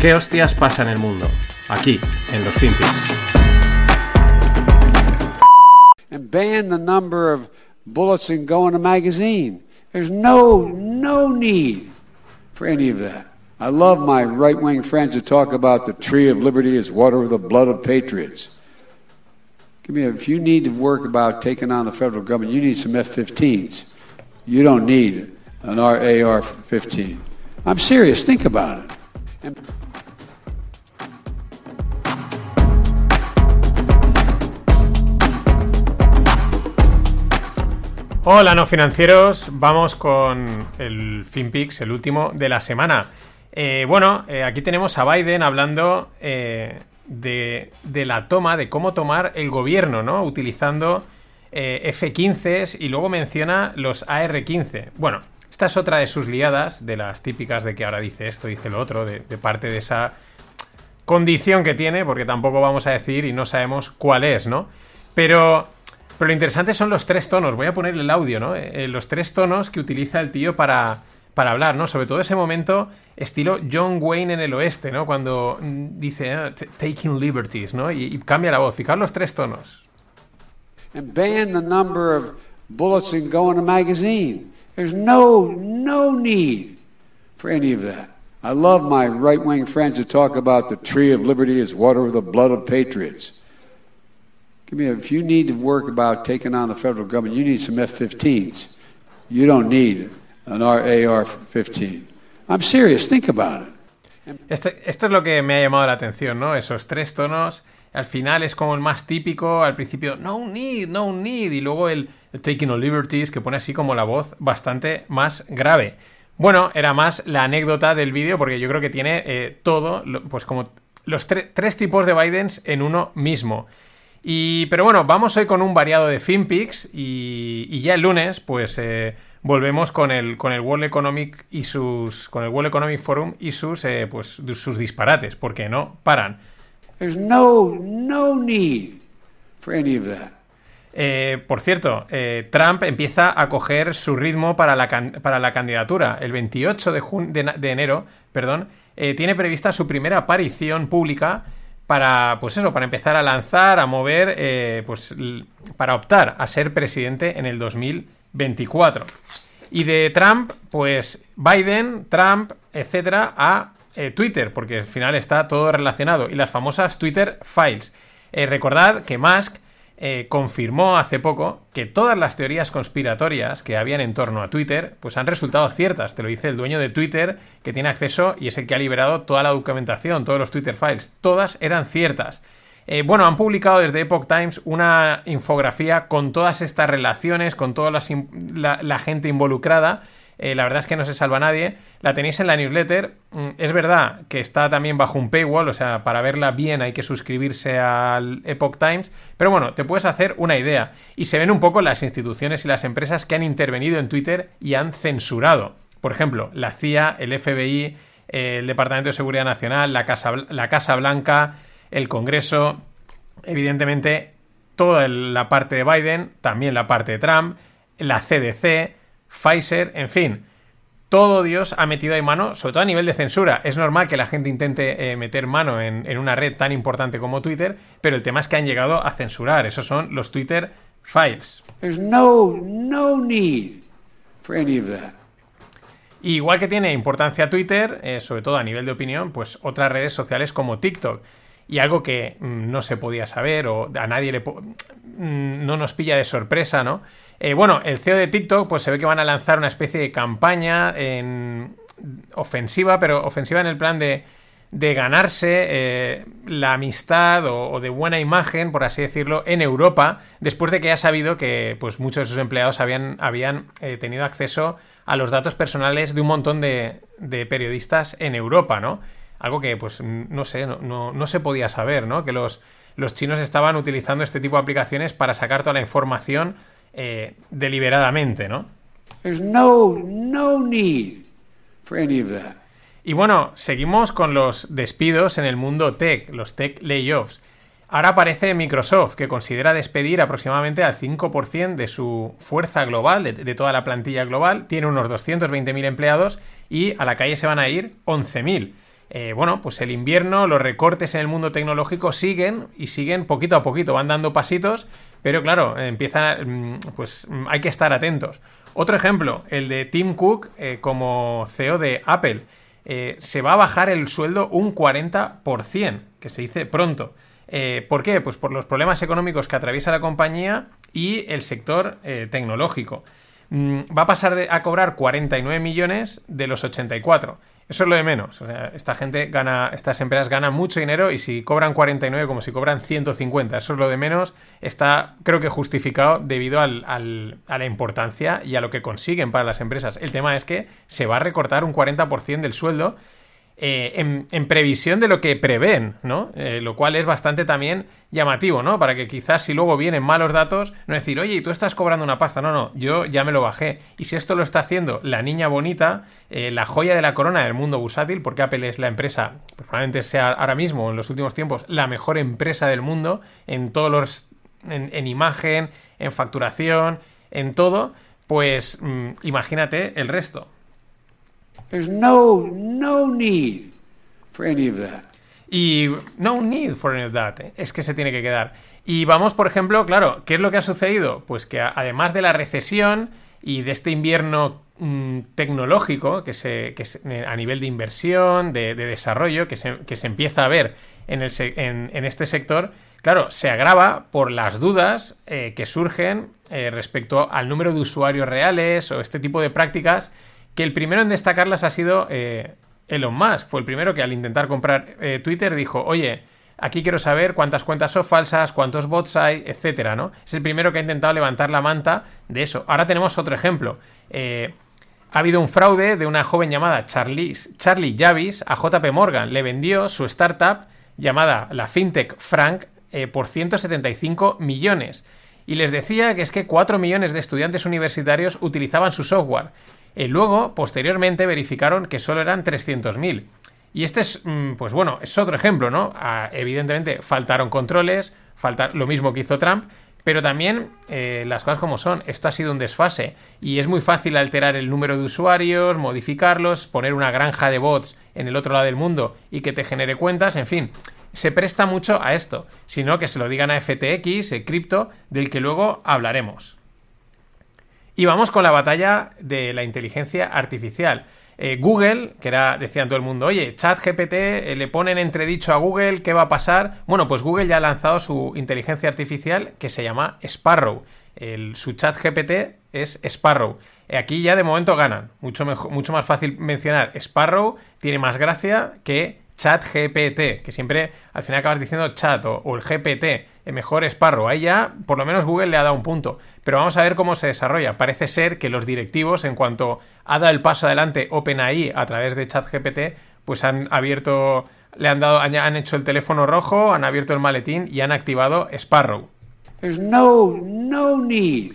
¿Qué hostias pasa en el mundo? Aquí, en los Finpics. and ban the number of bullets that go in a magazine. There's no no need for any of that. I love my right wing friends who talk about the tree of liberty is water with the blood of patriots. Give me a, if you need to work about taking on the federal government, you need some F-15s. You don't need an AR-15. I'm serious. Think about it. And Hola, no financieros. Vamos con el FinPix, el último de la semana. Eh, bueno, eh, aquí tenemos a Biden hablando eh, de, de, la toma, de cómo tomar el gobierno, ¿no? Utilizando F-15s y luego menciona los AR-15. Bueno, esta es otra de sus liadas, de las típicas de que ahora dice esto, dice lo otro, de parte de esa condición que tiene, porque tampoco vamos a decir y no sabemos cuál es, ¿no? Pero pero lo interesante son los tres tonos. Voy a poner el audio, ¿no? Eh, los tres tonos que utiliza el tío para, para hablar, ¿no? Sobre todo ese momento estilo John Wayne en el oeste, ¿no? Cuando mm, dice ah, taking liberties, ¿no? Y, y, cambia la voz. Fijaos los tres tonos. And ban the number of bullets that go in a magazine. There's no no need for any of that. I love my right-wing friends who talk about the tree of liberty is water with the blood of patriots. If you need to work about taking on the federal government, you need some F-15s. You don't need an AR-15. I'm serious. Think about it. Este, esto es lo que me ha llamado la atención, ¿no? Esos tres tonos. Al final es como el más típico. Al principio, no need, no need. Y luego el, el taking of liberties, que pone así como la voz bastante más grave. Bueno, era más la anécdota del vídeo, porque yo creo que tiene eh, todo, pues como los tres tipos de Bidens en uno mismo. Y, pero bueno, vamos hoy con un variado de FinPix y, y ya el lunes, pues eh, volvemos con el, con el World Economic y sus. con el World Economic Forum y sus, eh, pues, sus disparates, porque no paran. There's no, no need for any of that. Eh, por cierto, Trump empieza a coger su ritmo para la, para la candidatura. El 28 de, de, de enero, perdón, tiene prevista su primera aparición pública para, pues eso, para empezar a lanzar, a mover, eh, pues para optar a ser presidente en el 2024. Y de Trump, pues Biden, Trump, etcétera, a eh, Twitter, porque al final está todo relacionado. Y las famosas Twitter Files. Eh, recordad que Musk eh, confirmó hace poco que todas las teorías conspiratorias que habían en torno a Twitter pues han resultado ciertas. Te lo dice el dueño de Twitter que tiene acceso y es el que ha liberado toda la documentación, todos los Twitter files. Todas eran ciertas. Eh, bueno, han publicado desde Epoch Times una infografía con todas estas relaciones, con toda la, la gente involucrada eh, la verdad es que no se salva nadie. La tenéis en la newsletter. Mm, es verdad que está también bajo un paywall, o sea, para verla bien hay que suscribirse al Epoch Times. Pero bueno, te puedes hacer una idea. Y se ven un poco las instituciones y las empresas que han intervenido en Twitter y han censurado. Por ejemplo, la CIA, el FBI, el Departamento de Seguridad Nacional, la Casa, la Casa Blanca, el Congreso. Evidentemente, toda la parte de Biden, también la parte de Trump, la CDC, Pfizer, en fin. Todo Dios ha metido ahí mano, sobre todo a nivel de censura. Es normal que la gente intente eh, meter mano en, en, una red tan importante como Twitter, pero el tema es que han llegado a censurar. Esos son los Twitter Files. No, no need for any of that. Igual que tiene importancia Twitter, eh, sobre todo a nivel de opinión, pues otras redes sociales como TikTok. Y algo que mm, no se podía saber o a nadie le mm, no nos pilla de sorpresa, ¿no? Eh, bueno, el CEO de TikTok, pues se ve que van a lanzar una especie de campaña en... ofensiva, pero ofensiva en el plan de, de ganarse eh, la amistad o, de buena imagen, por así decirlo, en Europa, después de que haya sabido que pues, muchos de sus empleados habían, habían eh, tenido acceso a los datos personales de un montón de, de, periodistas en Europa, ¿no? Algo que, pues, no sé, no, no, no se podía saber, ¿no? Que los, los chinos estaban utilizando este tipo de aplicaciones para sacar toda la información eh, deliberadamente, ¿no? No, no need for any of that. Y bueno, seguimos con los despidos en el mundo tech, los tech layoffs. Ahora aparece Microsoft, que considera despedir aproximadamente al 5% de su fuerza global, de, de, toda la plantilla global. Tiene unos 220.000 empleados y a la calle se van a ir 11.000. eh, bueno, pues el invierno, los recortes en el mundo tecnológico siguen y siguen poquito a poquito, van dando pasitos, pero claro, empiezan, mm, pues mm, hay que estar atentos. Otro ejemplo, el de Tim Cook eh, como CEO de Apple. Eh, se va a bajar el sueldo un 40%, que se dice pronto. ¿Por qué? Pues por los problemas económicos que atraviesa la compañía y el sector tecnológico. Mm, va a pasar a cobrar 49 millones de los 84. Eso es lo de menos. O sea, esta gente gana, estas empresas ganan mucho dinero y si cobran 49 como si cobran 150, eso es lo de menos, está creo que justificado debido al, a la importancia y a lo que consiguen para las empresas. El tema es que se va a recortar un 40% del sueldo eh, en, previsión de lo que prevén, ¿no? Eh, lo cual es bastante también llamativo, ¿no? Para que quizás si luego vienen malos datos, no decir, oye, tú estás cobrando una pasta. No, no, yo ya me lo bajé. Y si esto lo está haciendo la niña bonita, eh, la joya de la corona del mundo bursátil, porque Apple es la empresa, pues probablemente sea ahora mismo, en los últimos tiempos, la mejor empresa del mundo en todos los. en, imagen, en facturación, en todo, pues mm, imagínate el resto. No, no need for any of that. Y no need for any of that. ¿eh? Es que se tiene que quedar. Y vamos, por ejemplo, claro, ¿qué es lo que ha sucedido? Pues que además de la recesión y de este invierno mm, tecnológico que se, que a nivel de inversión, de, desarrollo, que se, que se, empieza a ver en, el, en, este sector, claro, se agrava por las dudas eh, que surgen eh, respecto al número de usuarios reales o este tipo de prácticas que el primero en destacarlas ha sido eh, Elon Musk. Fue el primero que al intentar comprar eh, Twitter dijo, oye, aquí quiero saber cuántas cuentas son falsas, cuántos bots hay, etcétera, ¿no? Es el primero que ha intentado levantar la manta de eso. Ahora tenemos otro ejemplo. Eh, ha habido un fraude de una joven llamada Charlie, Charlie Javis a JP Morgan. Le vendió su startup llamada la FinTech Frank por 175 millones. Y les decía que es que 4 millones de estudiantes universitarios utilizaban su software. Eh, luego, posteriormente, verificaron que solo eran 300.000. Y este es, mm, pues bueno, es otro ejemplo, ¿no? Ah, evidentemente, faltaron controles, falta lo mismo que hizo Trump, pero también eh, las cosas como son, esto ha sido un desfase y es muy fácil alterar el número de usuarios, modificarlos, poner una granja de bots en el otro lado del mundo y que te genere cuentas, en fin, se presta mucho a esto, sino que se lo digan a FTX, el cripto, del que luego hablaremos. Y vamos con la batalla de la inteligencia artificial. Eh, Google, que era, decían todo el mundo, oye, ChatGPT, eh, le ponen entredicho a Google, ¿qué va a pasar? Bueno, pues Google ya ha lanzado su inteligencia artificial que se llama Sparrow. El, su ChatGPT es Sparrow. Eh, aquí ya de momento ganan. Mucho, mejor, mucho más fácil mencionar Sparrow, tiene más gracia que chat GPT, que siempre al final acabas diciendo chat o, el GPT, el mejor Sparrow. Ahí ya por lo menos Google le ha dado un punto. Pero vamos a ver cómo se desarrolla. Parece ser que los directivos, en cuanto ha dado el paso adelante OpenAI a través de chat GPT, pues han abierto, le han dado, han hecho el teléfono rojo, han abierto el maletín y han activado Sparrow. no, no need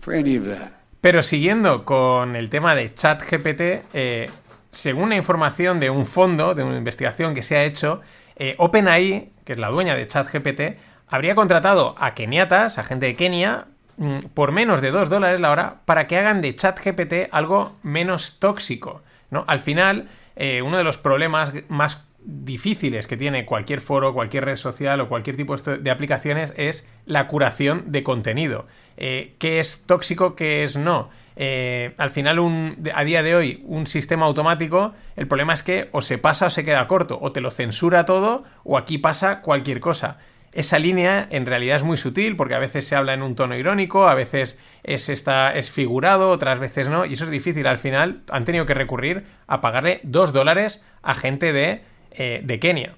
for any of that. Pero siguiendo con el tema de ChatGPT, eh, según la información de un fondo, de una investigación que se ha hecho, eh, OpenAI, que es la dueña de ChatGPT, habría contratado a keniatas, a gente de Kenia, mm, por menos de 2 dólares la hora para que hagan de ChatGPT algo menos tóxico. Al final, eh, uno de los problemas más difíciles que tiene cualquier foro, cualquier red social o cualquier tipo de aplicaciones es la curación de contenido. Eh, ¿Qué es tóxico, qué es no? Eh, al final, a día de hoy, un sistema automático, el problema es que o se pasa o se queda corto, o te lo censura todo, o aquí pasa cualquier cosa. Esa línea en realidad es muy sutil porque a veces se habla en un tono irónico, a veces es, está, es figurado, otras veces no, y eso es difícil. Al final han tenido que recurrir a pagarle dos dólares a gente de, eh, de Kenia.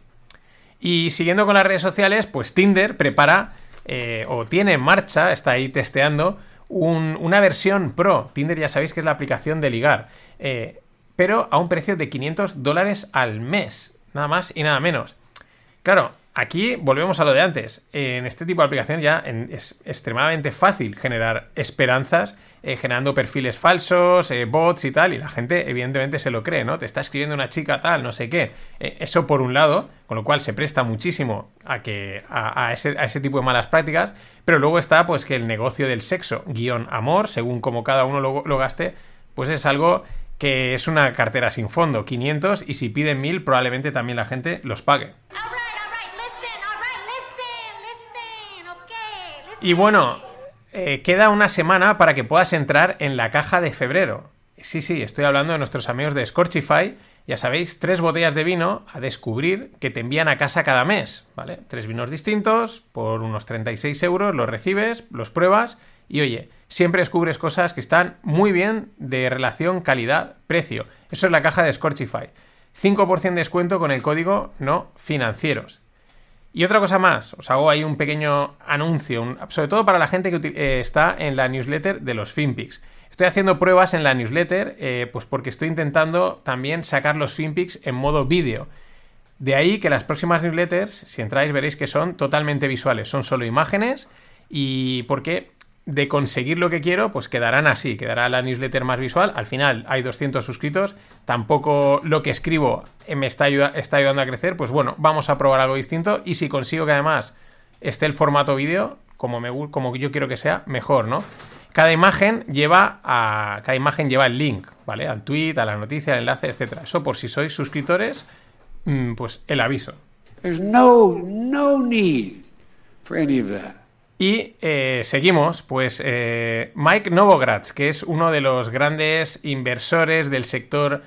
Y siguiendo con las redes sociales, pues Tinder prepara eh, o tiene en marcha, está ahí testeando, una versión pro. Tinder ya sabéis que es la aplicación de ligar. Eh, pero a un precio de 500 dólares al mes. Nada más y nada menos. Claro, aquí volvemos a lo de antes. En este tipo de aplicaciones ya es extremadamente fácil generar esperanzas eh, generando perfiles falsos, eh, bots y tal, y la gente evidentemente se lo cree, ¿no? Te está escribiendo una chica tal, no sé qué. eso por un lado, con lo cual se presta muchísimo a, que, a, ese, tipo de malas prácticas, pero luego está pues que el negocio del sexo, guion amor, según como cada uno lo, lo gaste, pues es algo que es una cartera sin fondo, 500, y si piden 1000 probablemente también la gente los pague. Y bueno, eh, queda una semana para que puedas entrar en la caja de febrero. Sí, sí, estoy hablando de nuestros amigos de Scorchify. Ya sabéis, tres botellas de vino a descubrir que te envían a casa cada mes, ¿vale? Tres vinos distintos por unos 36 euros, los recibes, los pruebas y oye, siempre descubres cosas que están muy bien de relación calidad-precio. Eso es la caja de Scorchify. 5% de descuento con el código no financieros. Y otra cosa más, os hago ahí un pequeño anuncio, sobre todo para la gente que eh, está en la newsletter de los FinPix. Estoy haciendo pruebas en la newsletter, eh, pues porque estoy intentando también sacar los FinPix en modo vídeo. De ahí que las próximas newsletters, si entráis, veréis que son totalmente visuales, son solo imágenes y porque de conseguir lo que quiero, pues quedarán así, quedará la newsletter más visual. Al final hay 200 suscritos, tampoco lo que escribo me está, está ayudando a crecer, pues bueno, vamos a probar algo distinto y si consigo que además esté el formato vídeo, como, yo quiero que sea, mejor, ¿no? Cada imagen lleva a cada imagen lleva el link, ¿vale? Al tweet, a la noticia, al enlace, etcétera. Eso por si sois suscriptores, mm, pues el aviso. no. Y eh, seguimos, pues eh, Mike Novogratz, que es uno de los grandes inversores del sector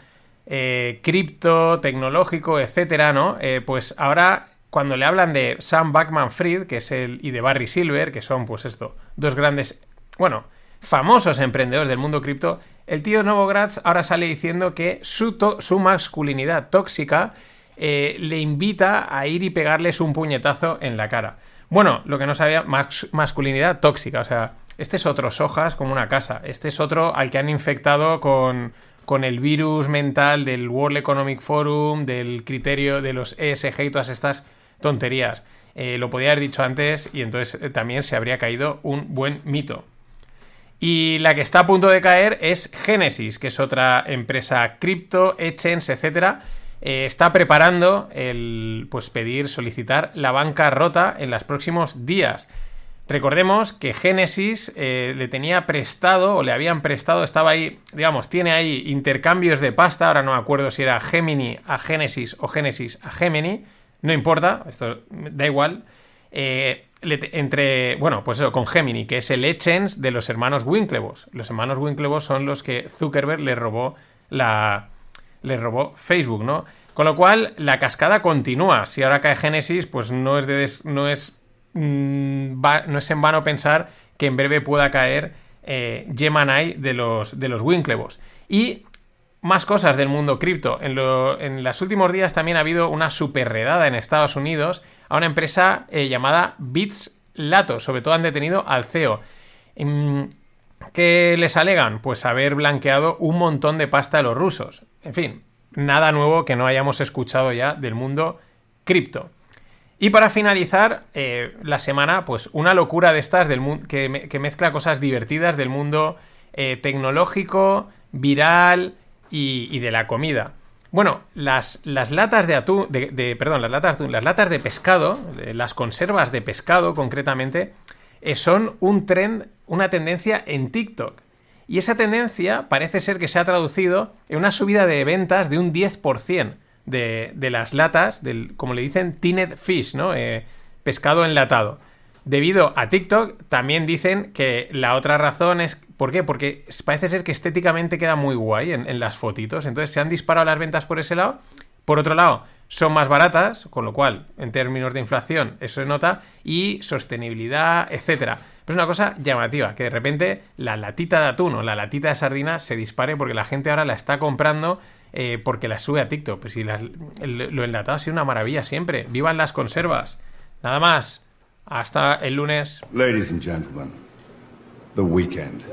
eh, cripto, tecnológico, etcétera, ¿no? pues ahora, cuando le hablan de Sam Backman Fried, que es el, y de Barry Silver, que son, pues esto, dos grandes, bueno, famosos emprendedores del mundo cripto, el tío Novogratz ahora sale diciendo que su, su masculinidad tóxica le invita a ir y pegarles un puñetazo en la cara. Bueno, lo que no sabía, masculinidad tóxica. O sea, este es otro Sojas como una casa. Este es otro al que han infectado con, con el virus mental del World Economic Forum, del criterio de los ESG y todas estas tonterías. Eh, lo podía haber dicho antes y entonces eh, también se habría caído un buen mito. Y la que está a punto de caer es Genesis, que es otra empresa cripto, exchange, etcétera, eh, está preparando el pues pedir, solicitar la banca rota en los próximos días. Recordemos que Genesis eh, le tenía prestado o le habían prestado, estaba ahí, digamos, tiene ahí intercambios de pasta, ahora no me acuerdo si era Gemini a Genesis o Genesis a Gemini, no importa, esto da igual. Eh, entre, bueno, pues eso, con Gemini, que es el exchange de los hermanos Winklevoss. Los hermanos Winklevoss son los que Zuckerberg le robó la, le robó Facebook, ¿no? Con lo cual, la cascada continúa. Si ahora cae Genesis, pues no es, no es, mm, no es en vano pensar que en breve pueda caer eh, Gemini de los, de los Winklevoss. Y más cosas del mundo cripto. En, en, los últimos días también ha habido una super redada en Estados Unidos a una empresa eh, llamada Bits Lato. Sobre todo han detenido al CEO. Mm, ¿Qué les alegan? Pues haber blanqueado un montón de pasta a los rusos. En fin, nada nuevo que no hayamos escuchado ya del mundo cripto. Y para finalizar eh, la semana, pues una locura de estas del que, que, mezcla cosas divertidas del mundo eh, tecnológico, viral y, de la comida. Bueno, las, las latas de atún, de, perdón, las latas, las latas de pescado, eh, las conservas de pescado concretamente, son un trend, una tendencia en TikTok. Y esa tendencia parece ser que se ha traducido en una subida de ventas de un 10% de, de las latas, del, como le dicen, tinned fish, ¿no? Eh, pescado enlatado. Debido a TikTok, también dicen que la otra razón es. ¿Por qué? Porque parece ser que estéticamente queda muy guay en, en las fotitos. Entonces se han disparado las ventas por ese lado. Por otro lado, son más baratas, con lo cual, en términos de inflación, eso se nota, y sostenibilidad, etcétera. Pero es una cosa llamativa, que de repente la latita de atún o la latita de sardina se dispare porque la gente ahora la está comprando eh, porque la sube a TikTok. Pues si lo enlatado ha sido una maravilla siempre. ¡Vivan las conservas! Nada más. Hasta el lunes. Ladies and gentlemen, the weekend.